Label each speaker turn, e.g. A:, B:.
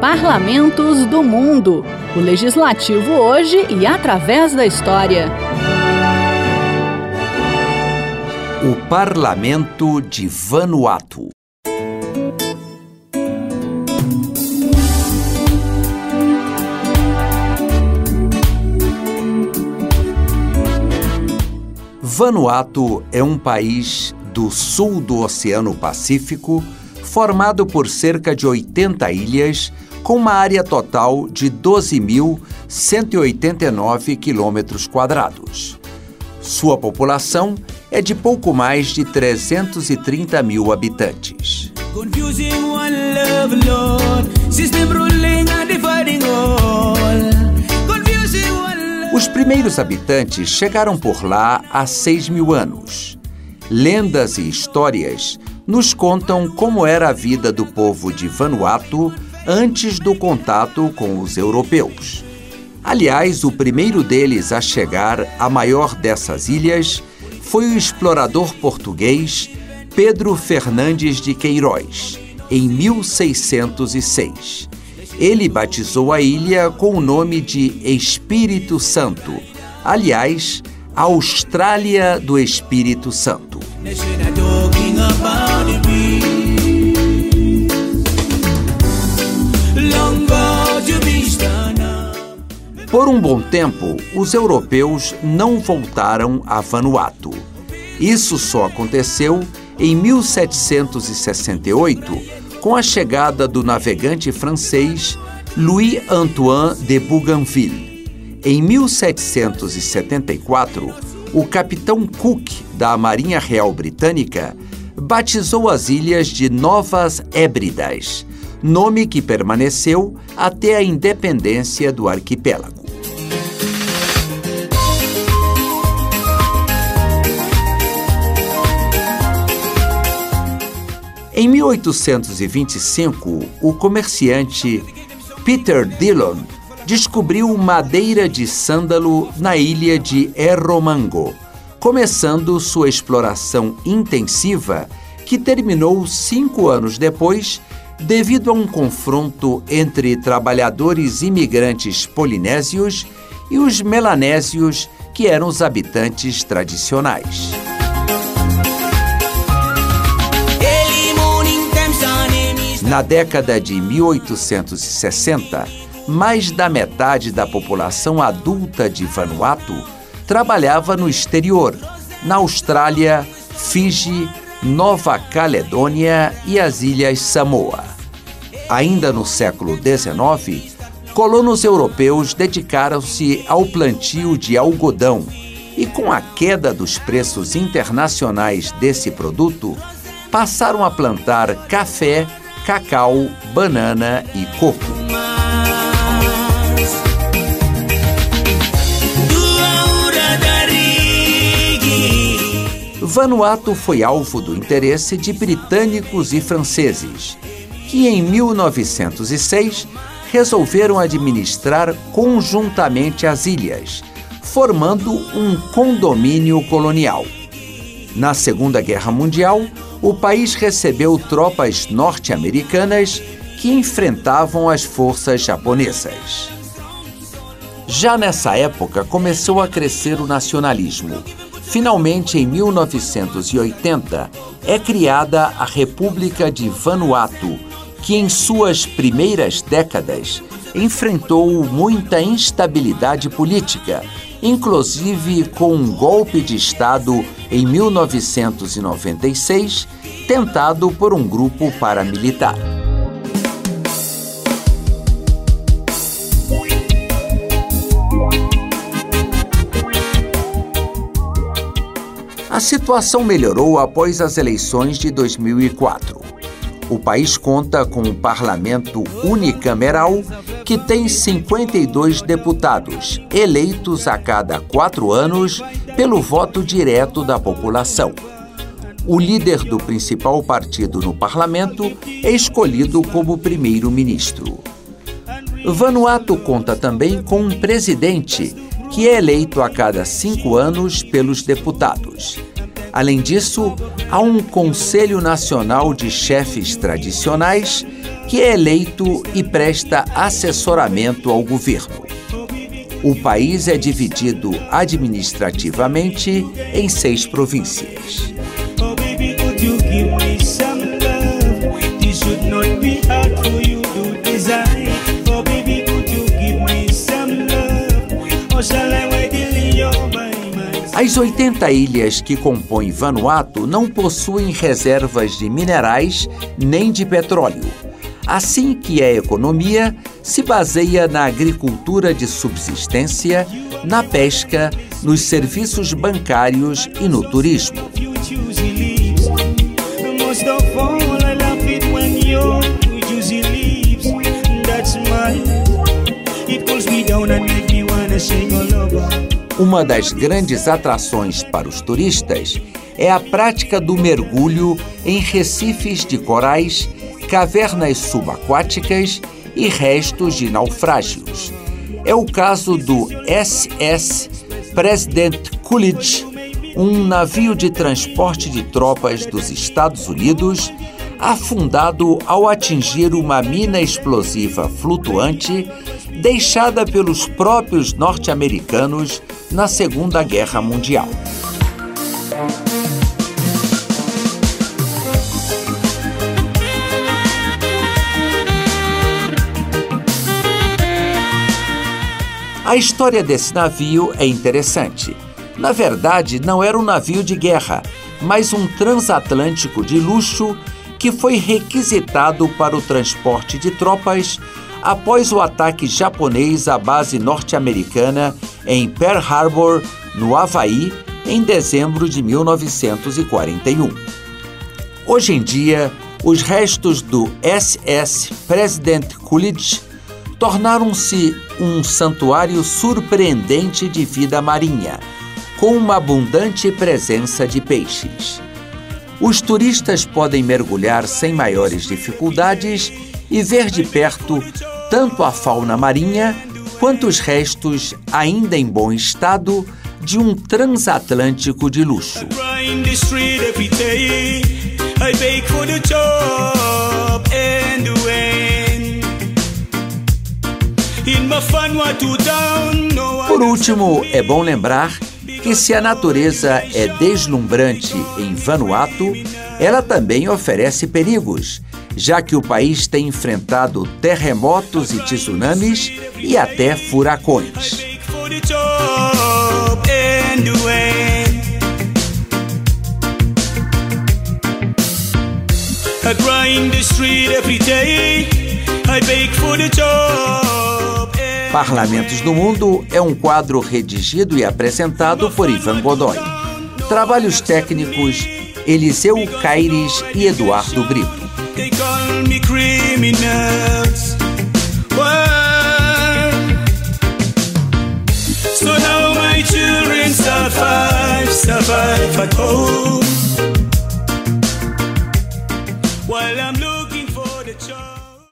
A: Parlamentos do Mundo. O legislativo hoje e através da história.
B: O Parlamento de Vanuatu. Vanuatu é um país do sul do Oceano Pacífico, formado por cerca de 80 ilhas, com uma área total de 12.189 quilômetros quadrados. Sua população é de pouco mais de 330 mil habitantes. Os primeiros habitantes chegaram por lá há 6 mil anos. Lendas e histórias nos contam como era a vida do povo de Vanuatu antes do contato com os europeus. Aliás, o primeiro deles a chegar à maior dessas ilhas foi o explorador português Pedro Fernandes de Queiroz, em 1606. Ele batizou a ilha com o nome de Espírito Santo, aliás, Austrália do Espírito Santo. Por um bom tempo, os europeus não voltaram a Vanuatu. Isso só aconteceu em 1768, com a chegada do navegante francês Louis-Antoine de Bougainville. Em 1774, o capitão Cook da Marinha Real Britânica batizou as ilhas de Novas Hébridas, nome que permaneceu até a independência do arquipélago. Em 1825, o comerciante Peter Dillon descobriu madeira de sândalo na ilha de Erromango, começando sua exploração intensiva, que terminou cinco anos depois, devido a um confronto entre trabalhadores imigrantes polinésios e os melanésios, que eram os habitantes tradicionais. Na década de 1860, mais da metade da população adulta de Vanuatu trabalhava no exterior, na Austrália, Fiji, Nova Caledônia e as Ilhas Samoa. Ainda no século XIX, colonos europeus dedicaram-se ao plantio de algodão e, com a queda dos preços internacionais desse produto, passaram a plantar café cacau, banana e coco. Vanuatu foi alvo do interesse de britânicos e franceses, que em 1906 resolveram administrar conjuntamente as ilhas, formando um condomínio colonial. Na Segunda Guerra Mundial, o país recebeu tropas norte-americanas que enfrentavam as forças japonesas. Já nessa época começou a crescer o nacionalismo. Finalmente, em 1980, é criada a República de Vanuatu, que em suas primeiras décadas enfrentou muita instabilidade política, inclusive com um golpe de Estado em 1996, tentado por um grupo paramilitar. A situação melhorou após as eleições de 2004. O país conta com um parlamento unicameral que tem 52 deputados, eleitos a cada quatro anos pelo voto direto da população. O líder do principal partido no parlamento é escolhido como primeiro-ministro. Vanuatu conta também com um presidente, que é eleito a cada cinco anos pelos deputados. Além disso, há um Conselho Nacional de Chefes Tradicionais que é eleito e presta assessoramento ao governo. O país é dividido administrativamente em seis províncias. As 80 ilhas que compõem Vanuatu não possuem reservas de minerais nem de petróleo. Assim que a economia se baseia na agricultura de subsistência, na pesca, nos serviços bancários e no turismo. Uma das grandes atrações para os turistas é a prática do mergulho em recifes de corais, cavernas subaquáticas e restos de naufrágios. É o caso do SS President Coolidge, um navio de transporte de tropas dos Estados Unidos afundado ao atingir uma mina explosiva flutuante deixada pelos próprios norte-americanos na Segunda Guerra Mundial. A história desse navio é interessante. Na verdade, não era um navio de guerra, mas um transatlântico de luxo que foi requisitado para o transporte de tropas após o ataque japonês à base norte-americana em Pearl Harbor, no Havaí, em dezembro de 1941. Hoje em dia, os restos do SS President Coolidge tornaram-se um santuário surpreendente de vida marinha, com uma abundante presença de peixes. Os turistas podem mergulhar sem maiores dificuldades e ver de perto tanto a fauna marinha quanto os restos, ainda em bom estado, de um transatlântico de luxo. Por último, é bom lembrar que se a natureza é deslumbrante em Vanuatu, ela também oferece perigos já que o país tem enfrentado terremotos e tsunamis e até furacões. Parlamentos do Mundo é um quadro redigido e apresentado por Ivan Godoy. Trabalhos técnicos Eliseu Caires e Eduardo Brito. They call me criminals. Why? So now my children survive, survive at home.